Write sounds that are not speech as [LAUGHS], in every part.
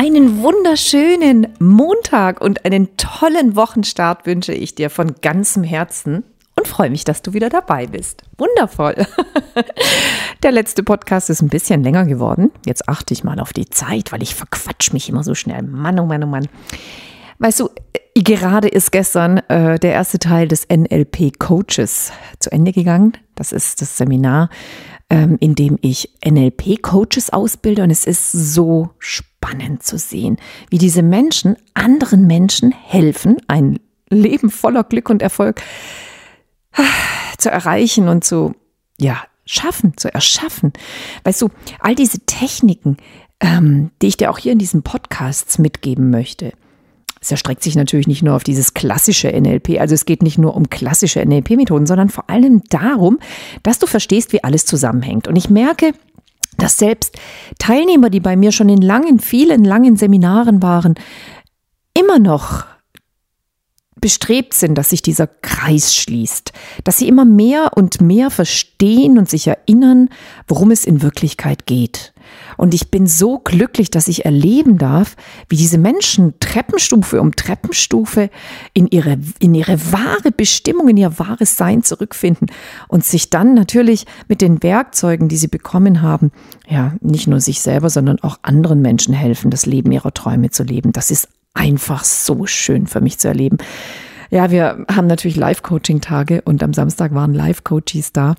Einen wunderschönen Montag und einen tollen Wochenstart wünsche ich dir von ganzem Herzen und freue mich, dass du wieder dabei bist. Wundervoll. [LAUGHS] Der letzte Podcast ist ein bisschen länger geworden. Jetzt achte ich mal auf die Zeit, weil ich verquatsch mich immer so schnell. Mann, oh Mann, oh Mann. Weißt du, gerade ist gestern äh, der erste Teil des NLP Coaches zu Ende gegangen. Das ist das Seminar, ähm, in dem ich NLP Coaches ausbilde und es ist so spannend spannend zu sehen, wie diese Menschen anderen Menschen helfen, ein Leben voller Glück und Erfolg ah, zu erreichen und zu, ja, schaffen, zu erschaffen. Weißt du, all diese Techniken, ähm, die ich dir auch hier in diesen Podcasts mitgeben möchte, es erstreckt sich natürlich nicht nur auf dieses klassische NLP, also es geht nicht nur um klassische NLP-Methoden, sondern vor allem darum, dass du verstehst, wie alles zusammenhängt. Und ich merke, dass selbst Teilnehmer, die bei mir schon in langen, vielen langen Seminaren waren, immer noch bestrebt sind, dass sich dieser Kreis schließt, dass sie immer mehr und mehr verstehen und sich erinnern, worum es in Wirklichkeit geht. Und ich bin so glücklich, dass ich erleben darf, wie diese Menschen Treppenstufe um Treppenstufe in ihre, in ihre wahre Bestimmung, in ihr wahres Sein zurückfinden und sich dann natürlich mit den Werkzeugen, die sie bekommen haben, ja, nicht nur sich selber, sondern auch anderen Menschen helfen, das Leben ihrer Träume zu leben. Das ist einfach so schön für mich zu erleben. Ja, wir haben natürlich Live-Coaching-Tage und am Samstag waren Live-Coaches da.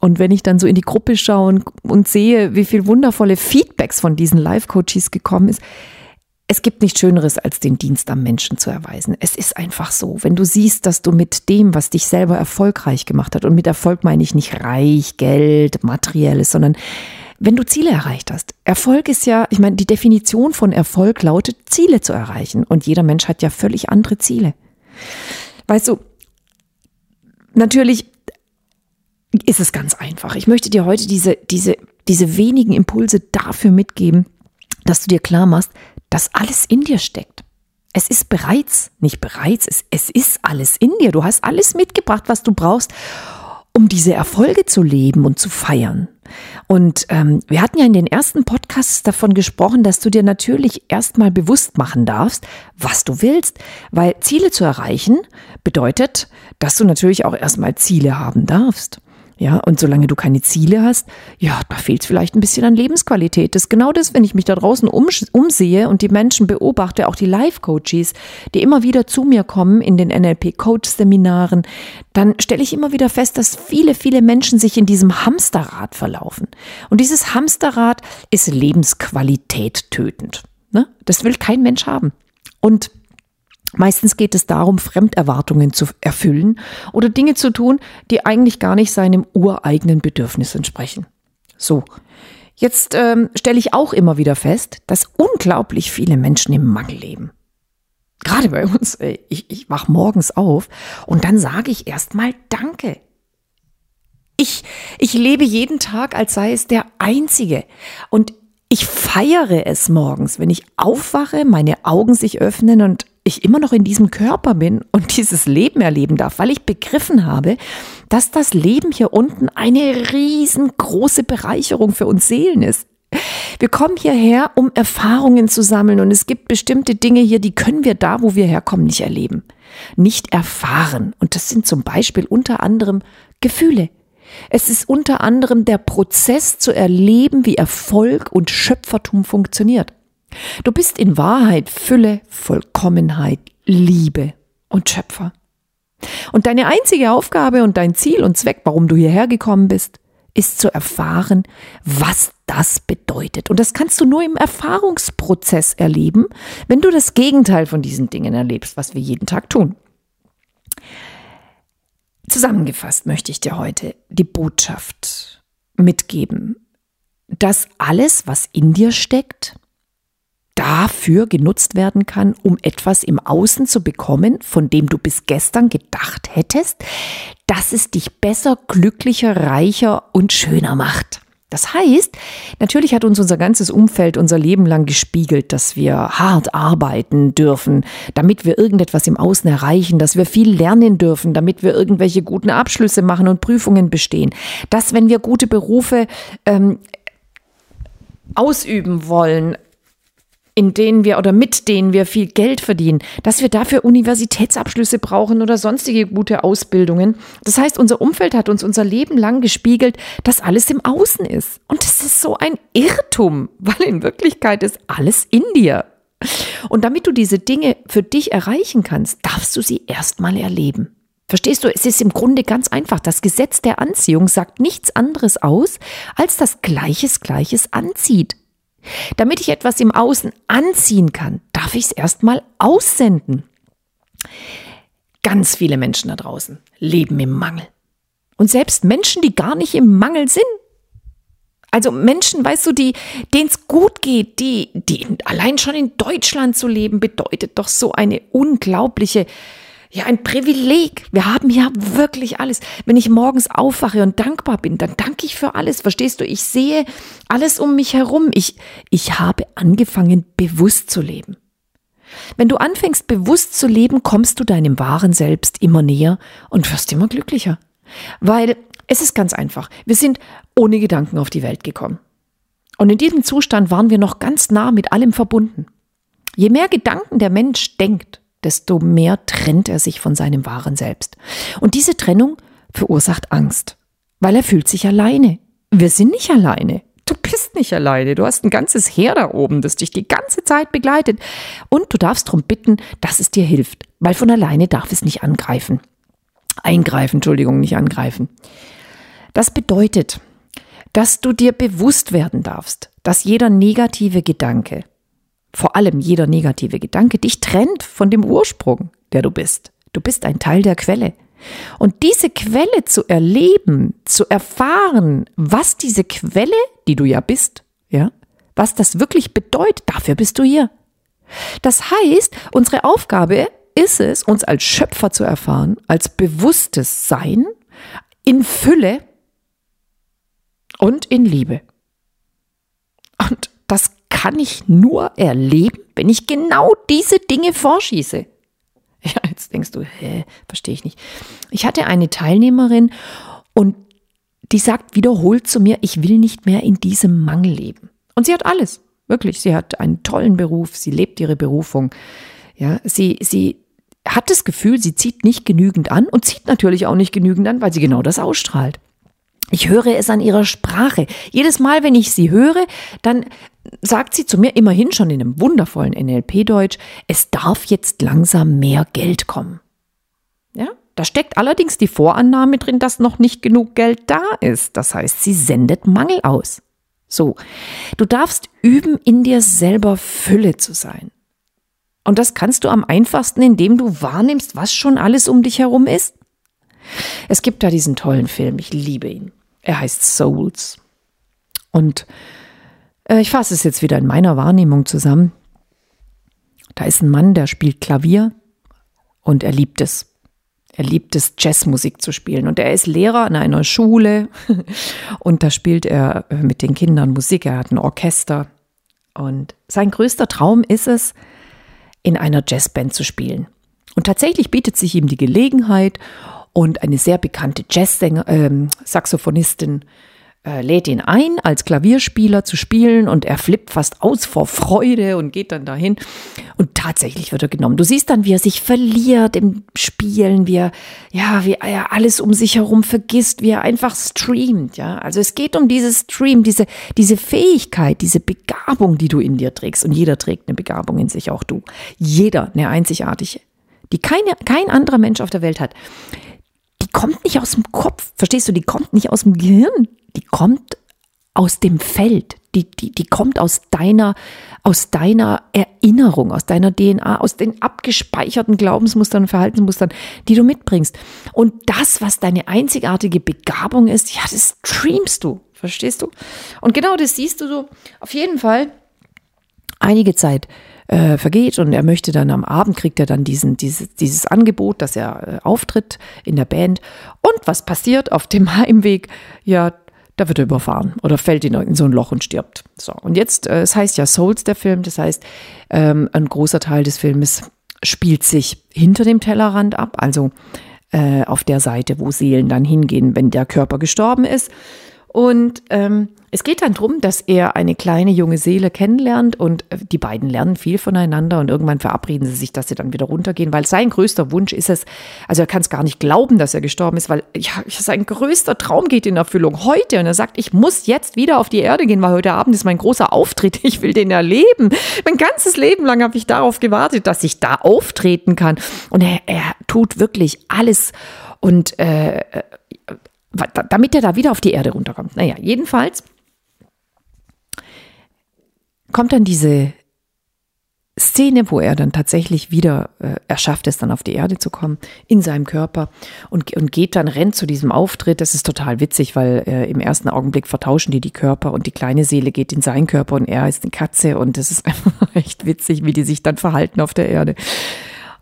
Und wenn ich dann so in die Gruppe schaue und, und sehe, wie viel wundervolle Feedbacks von diesen Live-Coaches gekommen ist, es gibt nichts Schöneres, als den Dienst am Menschen zu erweisen. Es ist einfach so. Wenn du siehst, dass du mit dem, was dich selber erfolgreich gemacht hat, und mit Erfolg meine ich nicht reich, Geld, materielles, sondern wenn du Ziele erreicht hast. Erfolg ist ja, ich meine, die Definition von Erfolg lautet, Ziele zu erreichen. Und jeder Mensch hat ja völlig andere Ziele. Weißt du, natürlich ist es ganz einfach. Ich möchte dir heute diese, diese, diese wenigen Impulse dafür mitgeben, dass du dir klar machst, dass alles in dir steckt. Es ist bereits, nicht bereits, es, es ist alles in dir. Du hast alles mitgebracht, was du brauchst, um diese Erfolge zu leben und zu feiern. Und ähm, wir hatten ja in den ersten Podcasts davon gesprochen, dass du dir natürlich erstmal bewusst machen darfst, was du willst, weil Ziele zu erreichen bedeutet, dass du natürlich auch erstmal Ziele haben darfst. Ja, und solange du keine Ziele hast, ja, da fehlt es vielleicht ein bisschen an Lebensqualität. Das ist genau das, wenn ich mich da draußen um, umsehe und die Menschen beobachte, auch die Life-Coaches, die immer wieder zu mir kommen in den NLP-Coach-Seminaren, dann stelle ich immer wieder fest, dass viele, viele Menschen sich in diesem Hamsterrad verlaufen. Und dieses Hamsterrad ist Lebensqualität tötend. Ne? Das will kein Mensch haben. Und Meistens geht es darum, Fremderwartungen zu erfüllen oder Dinge zu tun, die eigentlich gar nicht seinem ureigenen Bedürfnis entsprechen. So, jetzt ähm, stelle ich auch immer wieder fest, dass unglaublich viele Menschen im Mangel leben. Gerade bei uns, ich, ich wach morgens auf und dann sage ich erstmal Danke. Ich, ich lebe jeden Tag, als sei es der einzige. Und ich feiere es morgens, wenn ich aufwache, meine Augen sich öffnen und ich immer noch in diesem Körper bin und [LAUGHS] dieses Leben erleben darf, weil ich begriffen habe, dass das Leben hier unten eine riesengroße Bereicherung für uns Seelen ist. Wir kommen hierher, um Erfahrungen zu sammeln und es gibt bestimmte Dinge hier, die können wir da, wo wir herkommen, nicht erleben, nicht erfahren. Und das sind zum Beispiel unter anderem Gefühle. Es ist unter anderem der Prozess zu erleben, wie Erfolg und Schöpfertum funktioniert. Du bist in Wahrheit Fülle, Vollkommenheit, Liebe und Schöpfer. Und deine einzige Aufgabe und dein Ziel und Zweck, warum du hierher gekommen bist, ist zu erfahren, was das bedeutet. Und das kannst du nur im Erfahrungsprozess erleben, wenn du das Gegenteil von diesen Dingen erlebst, was wir jeden Tag tun. Zusammengefasst möchte ich dir heute die Botschaft mitgeben, dass alles, was in dir steckt, dafür genutzt werden kann, um etwas im Außen zu bekommen, von dem du bis gestern gedacht hättest, dass es dich besser, glücklicher, reicher und schöner macht. Das heißt, natürlich hat uns unser ganzes Umfeld unser Leben lang gespiegelt, dass wir hart arbeiten dürfen, damit wir irgendetwas im Außen erreichen, dass wir viel lernen dürfen, damit wir irgendwelche guten Abschlüsse machen und Prüfungen bestehen, dass wenn wir gute Berufe ähm, ausüben wollen, in denen wir oder mit denen wir viel Geld verdienen, dass wir dafür Universitätsabschlüsse brauchen oder sonstige gute Ausbildungen. Das heißt, unser Umfeld hat uns unser Leben lang gespiegelt, dass alles im Außen ist. Und das ist so ein Irrtum, [LAUGHS] weil in Wirklichkeit ist alles in dir. Und damit du diese Dinge für dich erreichen kannst, darfst du sie erstmal erleben. Verstehst du, es ist im Grunde ganz einfach. Das Gesetz der Anziehung sagt nichts anderes aus, als dass Gleiches Gleiches anzieht. Damit ich etwas im Außen anziehen kann, darf ich es erstmal aussenden. Ganz viele Menschen da draußen leben im Mangel. Und selbst Menschen, die gar nicht im Mangel sind. Also Menschen, weißt du, die, denen es gut geht, die, die allein schon in Deutschland zu leben, bedeutet doch so eine unglaubliche ja ein Privileg. Wir haben ja wirklich alles. Wenn ich morgens aufwache und dankbar bin, dann danke ich für alles. Verstehst du? Ich sehe alles um mich herum. Ich, ich habe angefangen, bewusst zu leben. Wenn du anfängst, bewusst zu leben, kommst du deinem wahren Selbst immer näher und wirst immer glücklicher. Weil es ist ganz einfach. Wir sind ohne Gedanken auf die Welt gekommen. Und in diesem Zustand waren wir noch ganz nah mit allem verbunden. Je mehr Gedanken der Mensch denkt, desto mehr trennt er sich von seinem wahren Selbst. Und diese Trennung verursacht Angst, weil er fühlt sich alleine. Wir sind nicht alleine. Du bist nicht alleine. Du hast ein ganzes Heer da oben, das dich die ganze Zeit begleitet. Und du darfst darum bitten, dass es dir hilft, weil von alleine darf es nicht angreifen. Eingreifen, Entschuldigung, nicht angreifen. Das bedeutet, dass du dir bewusst werden darfst, dass jeder negative Gedanke, vor allem jeder negative Gedanke dich trennt von dem Ursprung, der du bist. Du bist ein Teil der Quelle. Und diese Quelle zu erleben, zu erfahren, was diese Quelle, die du ja bist, ja, was das wirklich bedeutet, dafür bist du hier. Das heißt, unsere Aufgabe ist es, uns als Schöpfer zu erfahren, als bewusstes Sein in Fülle und in Liebe. Und kann ich nur erleben, wenn ich genau diese Dinge vorschieße. [LAUGHS] Ja, jetzt denkst du, hä, verstehe ich nicht. Ich hatte eine Teilnehmerin und die sagt wiederholt zu mir, ich will nicht mehr in diesem Mangel leben. Und sie hat alles, wirklich. Sie hat einen tollen Beruf, sie lebt ihre Berufung. Ja, sie, sie hat das Gefühl, sie zieht nicht genügend an und zieht natürlich auch nicht genügend an, weil sie genau das ausstrahlt. Ich höre es an ihrer Sprache. Jedes Mal, wenn ich sie höre, dann sagt sie zu mir immerhin schon in einem wundervollen NLP-Deutsch, es darf jetzt langsam mehr Geld kommen. Ja, da steckt allerdings die Vorannahme drin, dass noch nicht genug Geld da ist. Das heißt, sie sendet Mangel aus. So, du darfst üben, in dir selber Fülle zu sein. Und das kannst du am einfachsten, indem du wahrnimmst, was schon alles um dich herum ist. Es gibt da diesen tollen Film, ich liebe ihn. Er heißt Souls. Und äh, ich fasse es jetzt wieder in meiner Wahrnehmung zusammen. Da ist ein Mann, der spielt Klavier und er liebt es. Er liebt es, Jazzmusik zu spielen. Und er ist Lehrer an einer Schule [LAUGHS] und da spielt er äh, mit den Kindern Musik. Er hat ein Orchester. Und sein größter Traum ist es, in einer Jazzband zu spielen. Und tatsächlich bietet sich ihm die Gelegenheit und eine sehr bekannte Jazz-Saxophonistin äh, äh, lädt ihn ein, als Klavierspieler zu spielen und er flippt fast aus vor Freude und geht dann dahin. Und tatsächlich wird er genommen. Du siehst dann, wie er sich verliert im Spielen, wie er, ja, wie er alles um sich herum vergisst, wie er einfach streamt, ja. Also es geht um dieses Stream, diese, diese Fähigkeit, diese Begabung, die du in dir trägst. Und jeder trägt eine Begabung in sich, auch du. Jeder, eine einzigartige, die keine, kein anderer Mensch auf der Welt hat kommt nicht aus dem Kopf, verstehst du, die kommt nicht aus dem Gehirn, die kommt aus dem Feld, die, die, die kommt aus deiner, aus deiner Erinnerung, aus deiner DNA, aus den abgespeicherten Glaubensmustern und Verhaltensmustern, die du mitbringst. Und das, was deine einzigartige Begabung ist, ja, das streamst du, verstehst du? Und genau das siehst du so. Auf jeden Fall Einige Zeit äh, vergeht und er möchte dann am Abend kriegt er dann diesen, dieses, dieses Angebot, dass er äh, auftritt in der Band. Und was passiert auf dem [LAUGHS] Heimweg? Ja, da wird er überfahren oder fällt in so ein Loch und stirbt. So, und jetzt, äh, es heißt ja Souls, der Film, das heißt, ähm, ein großer Teil des Filmes spielt sich hinter dem Tellerrand ab, also äh, auf der Seite, wo Seelen dann hingehen, wenn der Körper gestorben ist. Und ähm, es geht dann darum, dass er eine kleine junge Seele kennenlernt und äh, die beiden lernen viel voneinander und irgendwann verabreden sie sich, dass sie dann wieder runtergehen, weil sein größter Wunsch ist es, also er kann es gar nicht glauben, dass er gestorben ist, weil ja, sein größter Traum geht in Erfüllung heute und er sagt, ich muss jetzt wieder auf die Erde gehen, weil heute Abend ist mein großer Auftritt, [LAUGHS] ich will den erleben. Mein ganzes Leben lang habe ich darauf gewartet, dass ich da auftreten kann und er, er tut wirklich alles und äh, äh damit er da wieder auf die Erde runterkommt. Naja, jedenfalls kommt dann diese Szene, wo er dann tatsächlich wieder, äh, er schafft es dann auf die Erde zu kommen, in seinem Körper und, und geht dann, rennt zu diesem Auftritt. Das ist total witzig, weil äh, im ersten Augenblick vertauschen die die Körper und die kleine Seele geht in seinen Körper und er ist eine Katze und das ist [LAUGHS] einfach echt witzig, wie die sich dann verhalten auf der Erde.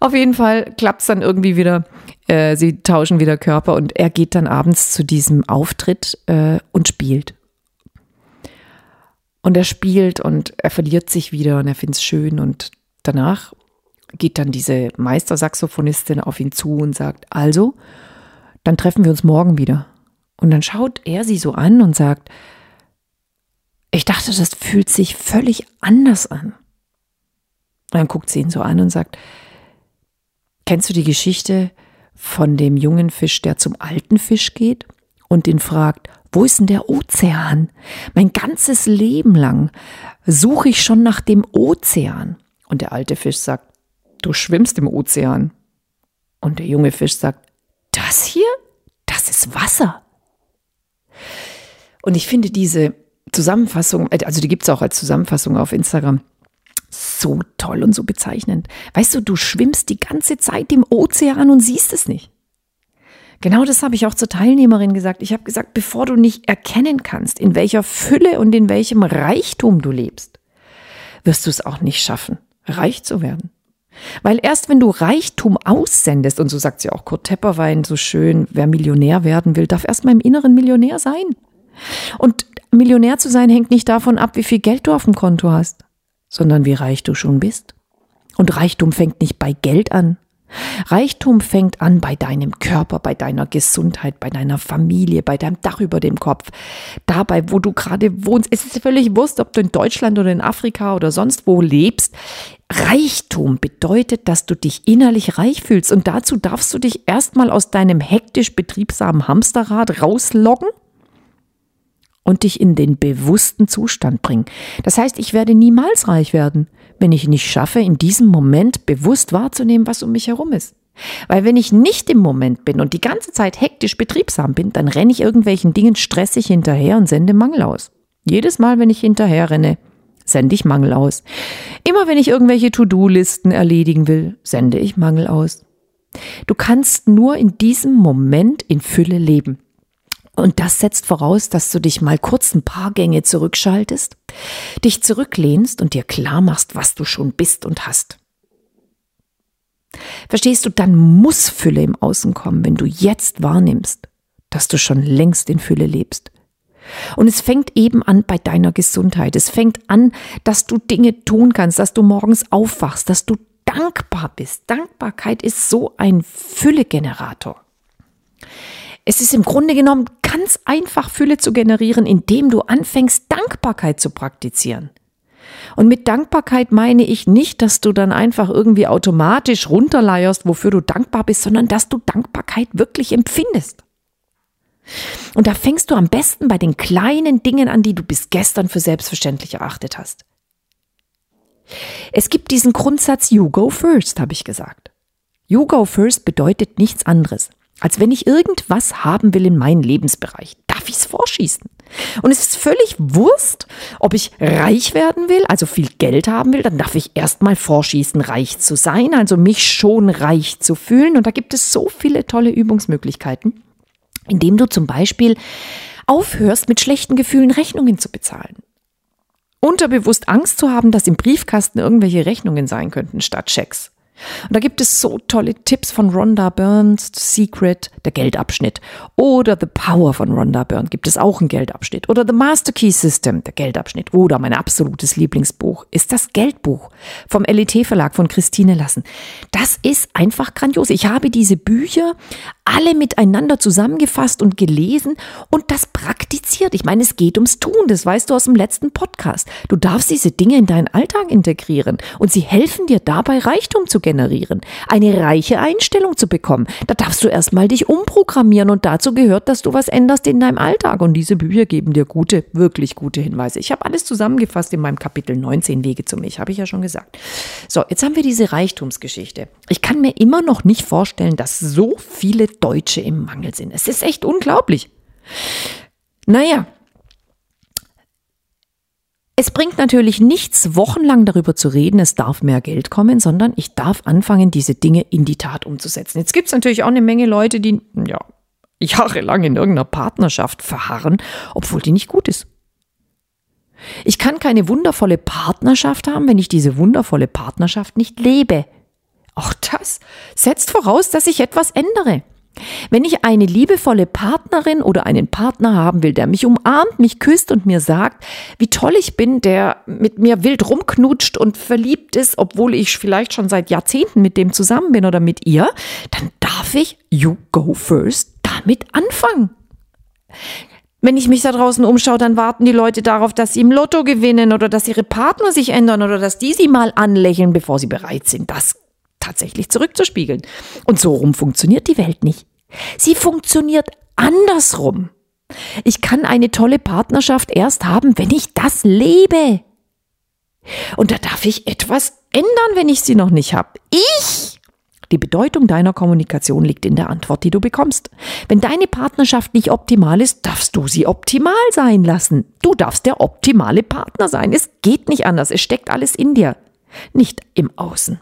Auf jeden Fall klappt es dann irgendwie wieder. Äh, sie tauschen wieder Körper und er geht dann abends zu diesem Auftritt äh, und spielt. Und er spielt und er verliert sich wieder und er findet es schön und danach geht dann diese Meistersaxophonistin auf ihn zu und sagt, also, dann treffen wir uns morgen wieder. Und dann schaut er sie so an und sagt, ich dachte, das fühlt sich völlig anders an. Und dann guckt sie ihn so an und sagt, kennst du die Geschichte von dem jungen Fisch, der zum alten Fisch geht und den fragt, wo ist denn der Ozean? Mein ganzes Leben lang suche ich schon nach dem Ozean. Und der alte Fisch sagt, du schwimmst im Ozean. Und der junge Fisch sagt, das hier? Das ist Wasser. Und ich finde diese Zusammenfassung, also die gibt es auch als Zusammenfassung auf Instagram, so toll und so bezeichnend. Weißt du, du schwimmst die ganze Zeit im Ozean und siehst es nicht. Genau das habe ich auch zur Teilnehmerin gesagt. Ich habe gesagt, bevor du nicht erkennen kannst, in welcher Fülle und in welchem Reichtum du lebst, wirst du es auch nicht schaffen, reich zu werden. Weil erst wenn du Reichtum aussendest, und so sagt sie auch Kurt Tepperwein so schön, wer Millionär werden will, darf erst mal im Inneren Millionär sein. Und Millionär zu sein hängt nicht davon ab, wie viel Geld du auf dem Konto hast, sondern wie reich du schon bist. Und Reichtum fängt nicht bei Geld an, Reichtum fängt an bei deinem Körper, bei deiner Gesundheit, bei deiner Familie, bei deinem Dach über dem Kopf, dabei, wo du gerade wohnst. Es ist völlig wurscht, ob du in Deutschland oder in Afrika oder sonst wo lebst. Reichtum bedeutet, dass du dich innerlich reich fühlst und dazu darfst du dich erstmal aus deinem hektisch betriebsamen Hamsterrad rausloggen und dich in den bewussten Zustand bringen. Das heißt, ich werde niemals reich werden wenn ich nicht schaffe, in diesem Moment bewusst wahrzunehmen, was um mich herum ist. Weil wenn ich nicht im Moment bin und die ganze Zeit hektisch betriebsam bin, dann renne ich irgendwelchen Dingen stressig hinterher und sende Mangel aus. Jedes Mal, wenn ich hinterher renne, sende ich Mangel aus. Immer wenn ich irgendwelche To-Do-Listen erledigen will, sende ich Mangel aus. Du kannst nur in diesem Moment in Fülle leben. Und das setzt voraus, dass du dich mal kurz ein paar Gänge zurückschaltest, dich zurücklehnst und dir klar machst, was du schon bist und hast. Verstehst du, dann muss Fülle im Außen kommen, wenn du jetzt wahrnimmst, dass du schon längst in Fülle lebst. Und es fängt eben an bei deiner Gesundheit. Es fängt an, dass du Dinge tun kannst, dass du morgens aufwachst, dass du dankbar bist. Dankbarkeit ist so ein Füllegenerator. Es ist im Grunde genommen ganz einfach, Fülle zu generieren, indem du anfängst, Dankbarkeit zu praktizieren. Und mit Dankbarkeit meine ich nicht, dass du dann einfach irgendwie automatisch runterleierst, wofür du dankbar bist, sondern dass du Dankbarkeit wirklich empfindest. Und da fängst du am besten bei den kleinen Dingen an, die du bis gestern für selbstverständlich erachtet hast. Es gibt diesen Grundsatz You go first, habe ich gesagt. You go first bedeutet nichts anderes. Als wenn ich irgendwas haben will in meinem Lebensbereich, darf ich es vorschießen. Und es ist völlig Wurst, ob ich reich werden will, also viel Geld haben will, dann darf ich erstmal vorschießen, reich zu sein, also mich schon reich zu fühlen. Und da gibt es so viele tolle Übungsmöglichkeiten, indem du zum Beispiel aufhörst, mit schlechten Gefühlen Rechnungen zu bezahlen. Unterbewusst Angst zu haben, dass im Briefkasten irgendwelche Rechnungen sein könnten statt Schecks. Und da gibt es so tolle Tipps von Rhonda Burns, Secret, der Geldabschnitt. Oder The Power von Rhonda Burns gibt es auch einen Geldabschnitt. Oder The Master Key System, der Geldabschnitt. Oder mein absolutes Lieblingsbuch ist das Geldbuch vom LET Verlag von Christine Lassen. Das ist einfach grandios. Ich habe diese Bücher alle miteinander zusammengefasst und gelesen und das praktiziert. Ich meine, es geht ums Tun, das weißt du aus dem letzten Podcast. Du darfst diese Dinge in deinen Alltag integrieren und sie helfen dir dabei, Reichtum zu generieren, eine reiche Einstellung zu bekommen. Da darfst du erstmal dich umprogrammieren und dazu gehört, dass du was änderst in deinem Alltag und diese Bücher geben dir gute, wirklich gute Hinweise. Ich habe alles zusammengefasst in meinem Kapitel 19 Wege zu mich, habe ich ja schon gesagt. So, jetzt haben wir diese Reichtumsgeschichte. Ich kann mir immer noch nicht vorstellen, dass so viele Deutsche im Mangel sind. Es ist echt unglaublich. Naja, es bringt natürlich nichts, wochenlang darüber zu reden, es darf mehr Geld kommen, sondern ich darf anfangen, diese Dinge in die Tat umzusetzen. Jetzt gibt es natürlich auch eine Menge Leute, die ja, jahrelang in irgendeiner Partnerschaft verharren, obwohl die nicht gut ist. Ich kann keine wundervolle Partnerschaft haben, wenn ich diese wundervolle Partnerschaft nicht lebe. Auch das setzt voraus, dass ich etwas ändere. Wenn ich eine liebevolle Partnerin oder einen Partner haben will, der mich umarmt, mich küsst und mir sagt, wie toll ich bin, der mit mir wild rumknutscht und verliebt ist, obwohl ich vielleicht schon seit Jahrzehnten mit dem zusammen bin oder mit ihr, dann darf ich You Go First damit anfangen. Wenn ich mich da draußen umschaue, dann warten die Leute darauf, dass sie im Lotto gewinnen oder dass ihre Partner sich ändern oder dass die sie mal anlächeln, bevor sie bereit sind. Das tatsächlich zurückzuspiegeln. Und so rum funktioniert die Welt nicht. Sie funktioniert andersrum. Ich kann eine tolle Partnerschaft erst haben, wenn ich das lebe. Und da darf ich etwas ändern, wenn ich sie noch nicht habe. Ich! Die Bedeutung deiner Kommunikation liegt in der Antwort, die du bekommst. Wenn deine Partnerschaft nicht optimal ist, darfst du sie optimal sein lassen. Du darfst der optimale Partner sein. Es geht nicht anders. Es steckt alles in dir, nicht im Außen.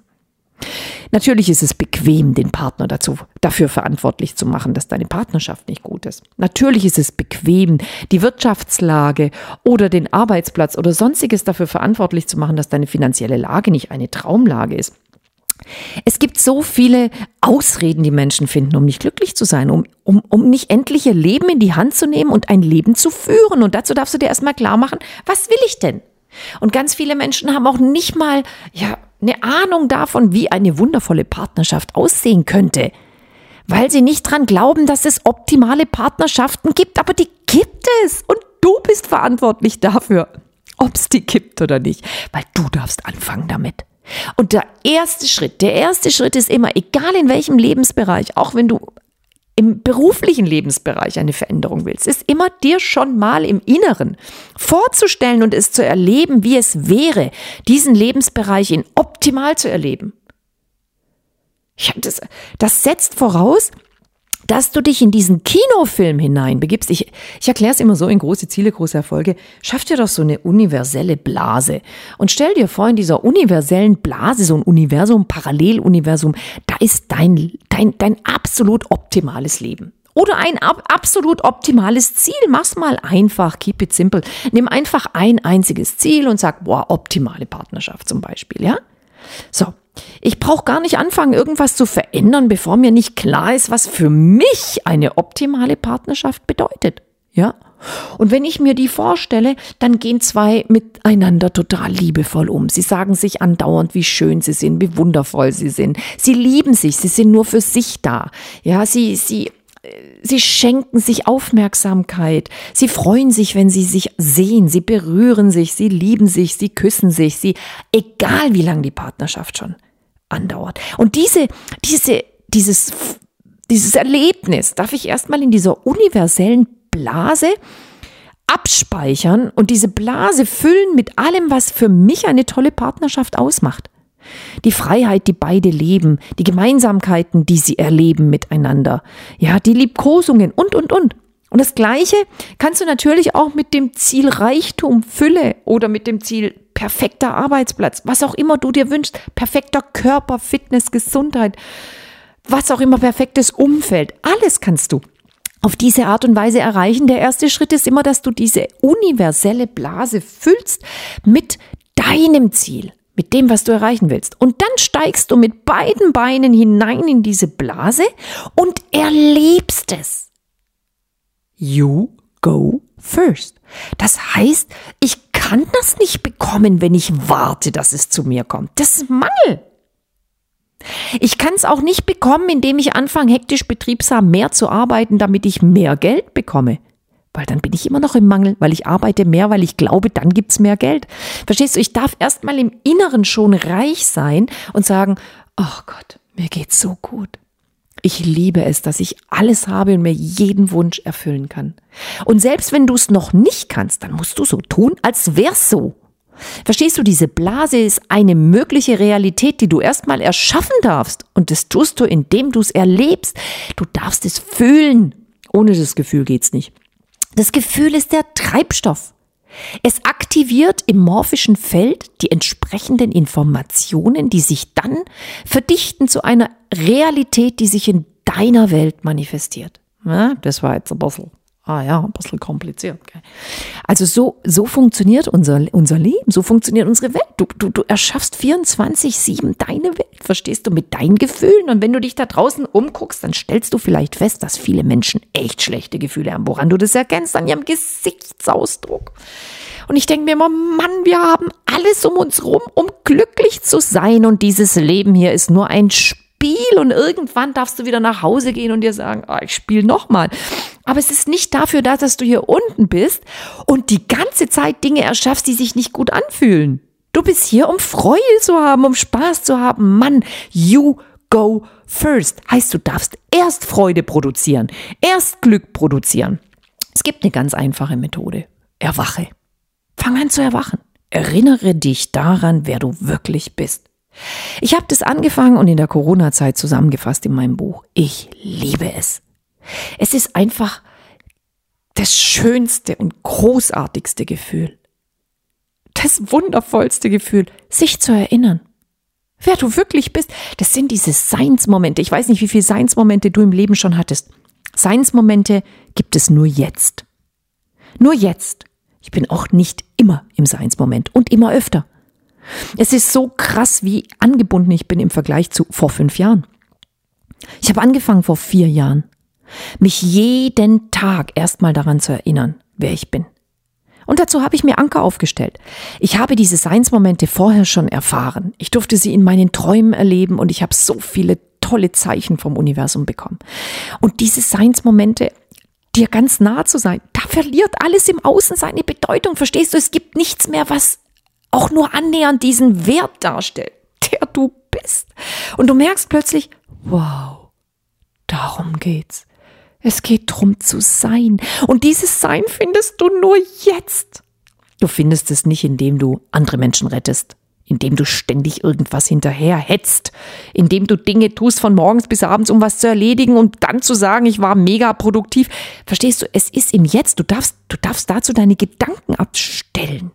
Natürlich ist es bequem, den Partner dazu, dafür verantwortlich zu machen, dass deine Partnerschaft nicht gut ist. Natürlich ist es bequem, die Wirtschaftslage oder den Arbeitsplatz oder sonstiges dafür verantwortlich zu machen, dass deine finanzielle Lage nicht eine Traumlage ist. Es gibt so viele Ausreden, die Menschen finden, um nicht glücklich zu sein, um, um, um nicht endlich ihr Leben in die Hand zu nehmen und ein Leben zu führen. Und dazu darfst du dir erstmal klar machen, was will ich denn? Und ganz viele Menschen haben auch nicht mal, ja, eine Ahnung davon, wie eine wundervolle Partnerschaft aussehen könnte, weil sie nicht dran glauben, dass es optimale Partnerschaften gibt, aber die gibt es. Und du bist verantwortlich dafür, ob es die gibt oder nicht, weil du darfst anfangen damit. Und der erste Schritt, der erste Schritt ist immer, egal in welchem Lebensbereich, auch wenn du im beruflichen Lebensbereich eine Veränderung willst, ist immer dir schon mal im Inneren vorzustellen und es zu erleben, wie es wäre, diesen Lebensbereich in optimal zu erleben. Das, das setzt voraus, dass du dich in diesen Kinofilm hineinbegibst. Ich, ich erkläre es immer so in große Ziele, große Erfolge. Schaff dir doch so eine universelle Blase. Und stell dir vor, in dieser universellen Blase, so ein Universum, Paralleluniversum, da ist dein, dein, dein absolut optimales Leben. Oder ein ab, absolut optimales Ziel. Mach's mal einfach, keep it simple. Nimm einfach ein einziges Ziel und sag, boah, optimale Partnerschaft zum Beispiel, ja? So, ich brauche gar nicht anfangen, irgendwas zu verändern, bevor mir nicht klar ist, was für mich eine optimale Partnerschaft bedeutet. Ja? Und wenn ich mir die vorstelle, dann gehen zwei miteinander total liebevoll um. Sie sagen sich andauernd, wie schön sie sind, wie wundervoll sie sind. Sie lieben sich, sie sind nur für sich da. Ja, sie, sie Sie schenken sich Aufmerksamkeit. Sie freuen sich, wenn sie sich sehen. Sie berühren sich. Sie lieben sich. Sie küssen sich. Sie, egal wie lang die Partnerschaft schon andauert. Und diese, diese, dieses, dieses Erlebnis darf ich erstmal in dieser universellen Blase abspeichern und diese Blase füllen mit allem, was für mich eine tolle Partnerschaft ausmacht. Die Freiheit, die beide leben, die Gemeinsamkeiten, die sie erleben miteinander, ja, die Liebkosungen und, und, und. Und das Gleiche kannst du natürlich auch mit dem Ziel Reichtum, Fülle oder mit dem Ziel perfekter Arbeitsplatz, was auch immer du dir wünschst, perfekter Körper, Fitness, Gesundheit, was auch immer, perfektes Umfeld, alles kannst du auf diese Art und Weise erreichen. Der erste Schritt ist immer, dass du diese universelle Blase füllst mit deinem Ziel, mit dem, was du erreichen willst. Und dann steigst du mit beiden Beinen hinein in diese Blase und erlebst es. You go first. Das heißt, ich kann das nicht bekommen, wenn ich warte, dass es zu mir kommt. Das ist Mangel. Ich kann es auch nicht bekommen, indem ich anfange, hektisch betriebsam mehr zu arbeiten, damit ich mehr Geld bekomme. Weil dann bin ich immer noch im Mangel, weil ich arbeite mehr, weil ich glaube, dann gibt's mehr Geld. Verstehst du, ich darf erstmal im Inneren schon reich sein und sagen, oh Gott, mir geht's so gut. Ich liebe es, dass ich alles habe und mir jeden Wunsch erfüllen kann. Und selbst wenn du es noch nicht kannst, dann musst du so tun, als wär's so. Verstehst du, diese Blase ist eine mögliche Realität, die du erstmal erschaffen darfst. Und das tust du, indem du es erlebst. Du darfst es fühlen. Ohne das Gefühl geht's nicht. Das Gefühl ist der Treibstoff. Es aktiviert im morphischen Feld die entsprechenden Informationen, die sich dann verdichten zu einer Realität, die sich in deiner Welt manifestiert. Ja, das war jetzt ein bisschen Ah ja, ein bisschen kompliziert. Gell? Also so, so funktioniert unser, unser Leben, so funktioniert unsere Welt. Du, du, du erschaffst 24-7 deine Welt, verstehst du, mit deinen Gefühlen. Und wenn du dich da draußen umguckst, dann stellst du vielleicht fest, dass viele Menschen echt schlechte Gefühle haben. Woran du das erkennst? An ihrem Gesichtsausdruck. Und ich denke mir immer, Mann, wir haben alles um uns rum, um glücklich zu sein. Und dieses Leben hier ist nur ein Spiel Spiel und irgendwann darfst du wieder nach Hause gehen und dir sagen, oh, ich spiele nochmal. Aber es ist nicht dafür da, dass du hier unten bist und die ganze Zeit Dinge erschaffst, die sich nicht gut anfühlen. Du bist hier, um Freude zu haben, um Spaß zu haben. Mann, you go first. Heißt, du darfst erst Freude produzieren, erst Glück produzieren. Es gibt eine ganz einfache Methode. Erwache. Fang an zu erwachen. Erinnere dich daran, wer du wirklich bist. Ich habe das angefangen und in der Corona-Zeit zusammengefasst in meinem Buch. Ich liebe es. Es ist einfach das schönste und großartigste Gefühl. Das wundervollste Gefühl, sich zu erinnern. Wer du wirklich bist, das sind diese Seinsmomente. Ich weiß nicht, wie viele Seinsmomente du im Leben schon hattest. Seinsmomente gibt es nur jetzt. Nur jetzt. Ich bin auch nicht immer im Seinsmoment und immer öfter. Es ist so krass, wie angebunden ich bin im Vergleich zu vor fünf Jahren. Ich habe angefangen vor vier Jahren, mich jeden Tag erstmal daran zu erinnern, wer ich bin. Und dazu habe ich mir Anker aufgestellt. Ich habe diese Seinsmomente vorher schon erfahren. Ich durfte sie in meinen Träumen erleben und ich habe so viele tolle Zeichen vom Universum bekommen. Und diese Seinsmomente, dir ganz nah zu sein, da verliert alles im Außen seine Bedeutung. Verstehst du? Es gibt nichts mehr, was auch nur annähernd diesen Wert darstellt, der du bist. Und du merkst plötzlich, wow, darum geht's. Es geht drum zu sein. Und dieses Sein findest du nur jetzt. Du findest es nicht, indem du andere Menschen rettest, indem du ständig irgendwas hinterher hetzt, indem du Dinge tust von morgens bis abends, um was zu erledigen und dann zu sagen, ich war mega produktiv. Verstehst du, es ist im Jetzt. Du darfst, du darfst dazu deine Gedanken abstellen.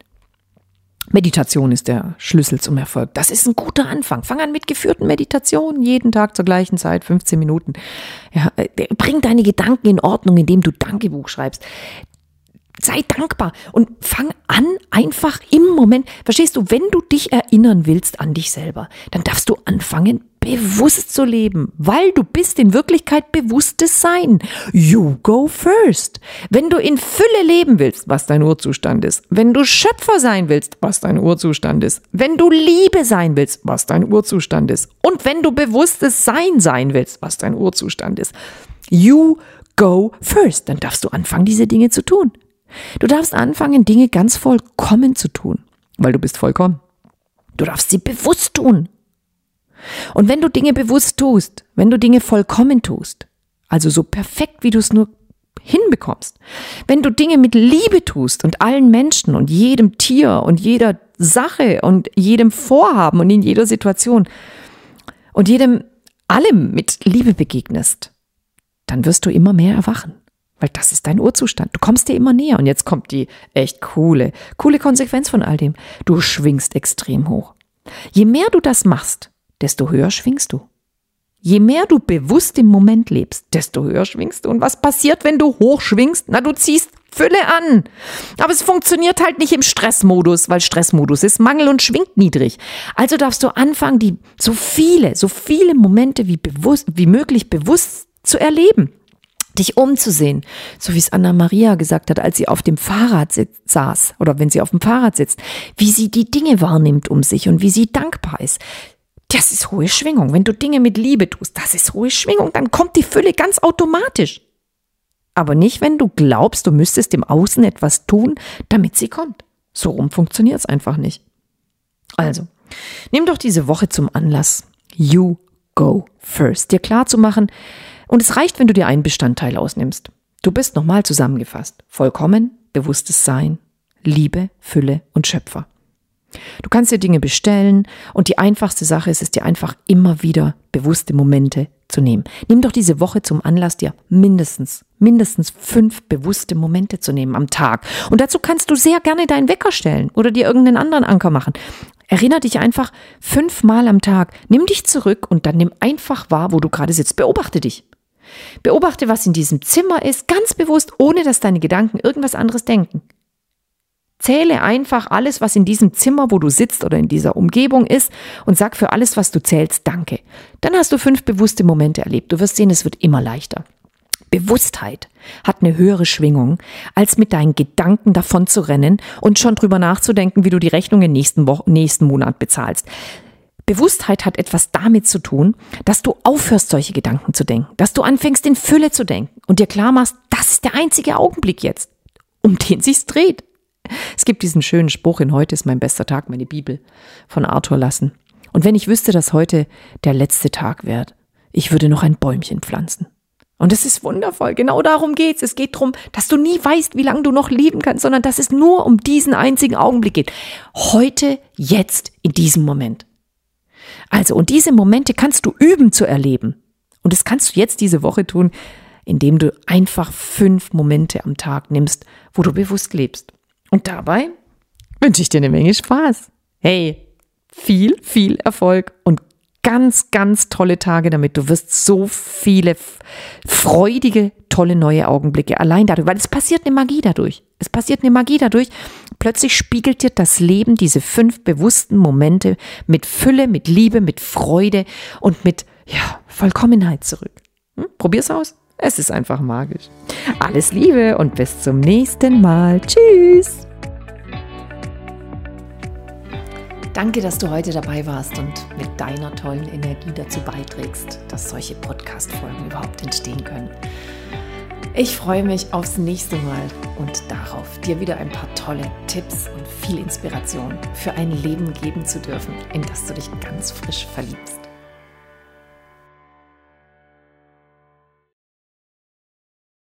Meditation ist der Schlüssel zum Erfolg. Das ist ein guter Anfang. Fang an mit geführten Meditationen jeden Tag zur gleichen Zeit, 15 Minuten. Ja, äh, bring deine Gedanken in Ordnung, indem du Dankebuch schreibst sei dankbar und fang an einfach im Moment. Verstehst du, wenn du dich erinnern willst an dich selber, dann darfst du anfangen, bewusst zu leben, weil du bist in Wirklichkeit bewusstes Sein. You go first. Wenn du in Fülle leben willst, was dein Urzustand ist, wenn du Schöpfer sein willst, was dein Urzustand ist, wenn du Liebe sein willst, was dein Urzustand ist und wenn du bewusstes Sein sein willst, was dein Urzustand ist, you go first. Dann darfst du anfangen, diese Dinge zu tun. Du darfst anfangen, Dinge ganz vollkommen zu tun, weil du bist vollkommen. Du darfst sie bewusst tun. Und wenn du Dinge bewusst tust, wenn du Dinge vollkommen tust, also so perfekt, wie du es nur hinbekommst, wenn du Dinge mit Liebe tust und allen Menschen und jedem Tier und jeder Sache und jedem Vorhaben und in jeder Situation und jedem allem mit Liebe begegnest, dann wirst du immer mehr erwachen. Weil das ist dein Urzustand. Du kommst dir immer näher. Und jetzt kommt die echt coole, coole Konsequenz von all dem. Du schwingst extrem hoch. Je mehr du das machst, desto höher schwingst du. Je mehr du bewusst im Moment lebst, desto höher schwingst du. Und was passiert, wenn du hoch schwingst? Na, du ziehst Fülle an. Aber es funktioniert halt nicht im Stressmodus, weil Stressmodus ist Mangel und schwingt niedrig. Also darfst du anfangen, die so viele, so viele Momente wie bewusst, wie möglich bewusst zu erleben. Dich umzusehen, so wie es Anna Maria gesagt hat, als sie auf dem Fahrrad saß oder wenn sie auf dem Fahrrad sitzt, wie sie die Dinge wahrnimmt um sich und wie sie dankbar ist. Das ist hohe Schwingung. Wenn du Dinge mit Liebe tust, das ist hohe Schwingung, dann kommt die Fülle ganz automatisch. Aber nicht, wenn du glaubst, du müsstest im Außen etwas tun, damit sie kommt. So rum funktioniert es einfach nicht. Also, nimm doch diese Woche zum Anlass. You go first. Dir klar zu machen, und es reicht, wenn du dir einen Bestandteil ausnimmst. Du bist nochmal zusammengefasst. Vollkommen, bewusstes Sein, Liebe, Fülle und Schöpfer. Du kannst dir Dinge bestellen und die einfachste Sache ist es dir einfach immer wieder bewusste Momente zu nehmen. Nimm doch diese Woche zum Anlass, dir mindestens, mindestens fünf bewusste Momente zu nehmen am Tag. Und dazu kannst du sehr gerne deinen Wecker stellen oder dir irgendeinen anderen Anker machen. Erinner dich einfach fünfmal am Tag. Nimm dich zurück und dann nimm einfach wahr, wo du gerade sitzt. Beobachte dich. Beobachte, was in diesem Zimmer ist, ganz bewusst, ohne dass deine Gedanken irgendwas anderes denken. Zähle einfach alles, was in diesem Zimmer, wo du sitzt oder in dieser Umgebung ist und sag für alles, was du zählst, danke. Dann hast du fünf bewusste Momente erlebt. Du wirst sehen, es wird immer leichter. Bewusstheit hat eine höhere Schwingung, als mit deinen Gedanken davon zu rennen und schon drüber nachzudenken, wie du die Rechnung im nächsten, Woche, nächsten Monat bezahlst. Bewusstheit hat etwas damit zu tun, dass du aufhörst, solche Gedanken zu denken, dass du anfängst, in Fülle zu denken und dir klar machst, das ist der einzige Augenblick jetzt, um den sich's dreht. Es gibt diesen schönen Spruch in Heute ist mein bester Tag, meine Bibel von Arthur Lassen. Und wenn ich wüsste, dass heute der letzte Tag wäre, ich würde noch ein Bäumchen pflanzen. Und es ist wundervoll. Genau darum geht's. Es geht darum, dass du nie weißt, wie lange du noch leben kannst, sondern dass es nur um diesen einzigen Augenblick geht. Heute, jetzt, in diesem Moment. Also, und diese Momente kannst du üben zu erleben. Und das kannst du jetzt diese Woche tun, indem du einfach fünf Momente am Tag nimmst, wo du bewusst lebst. Und dabei wünsche ich dir eine Menge Spaß. Hey, viel, viel Erfolg und ganz, ganz tolle Tage damit. Du wirst so viele freudige, tolle neue Augenblicke allein dadurch, weil es passiert eine Magie dadurch. Es passiert eine Magie dadurch. Plötzlich spiegelt dir das Leben diese fünf bewussten Momente mit Fülle, mit Liebe, mit Freude und mit ja, Vollkommenheit zurück. Hm? Probier's aus. Es ist einfach magisch. Alles Liebe und bis zum nächsten Mal. Tschüss. Danke, dass du heute dabei warst und mit deiner tollen Energie dazu beiträgst, dass solche Podcast-Folgen überhaupt entstehen können. Ich freue mich aufs nächste Mal und darauf, dir wieder ein paar tolle Tipps und viel Inspiration für ein Leben geben zu dürfen, in das du dich ganz frisch verliebst.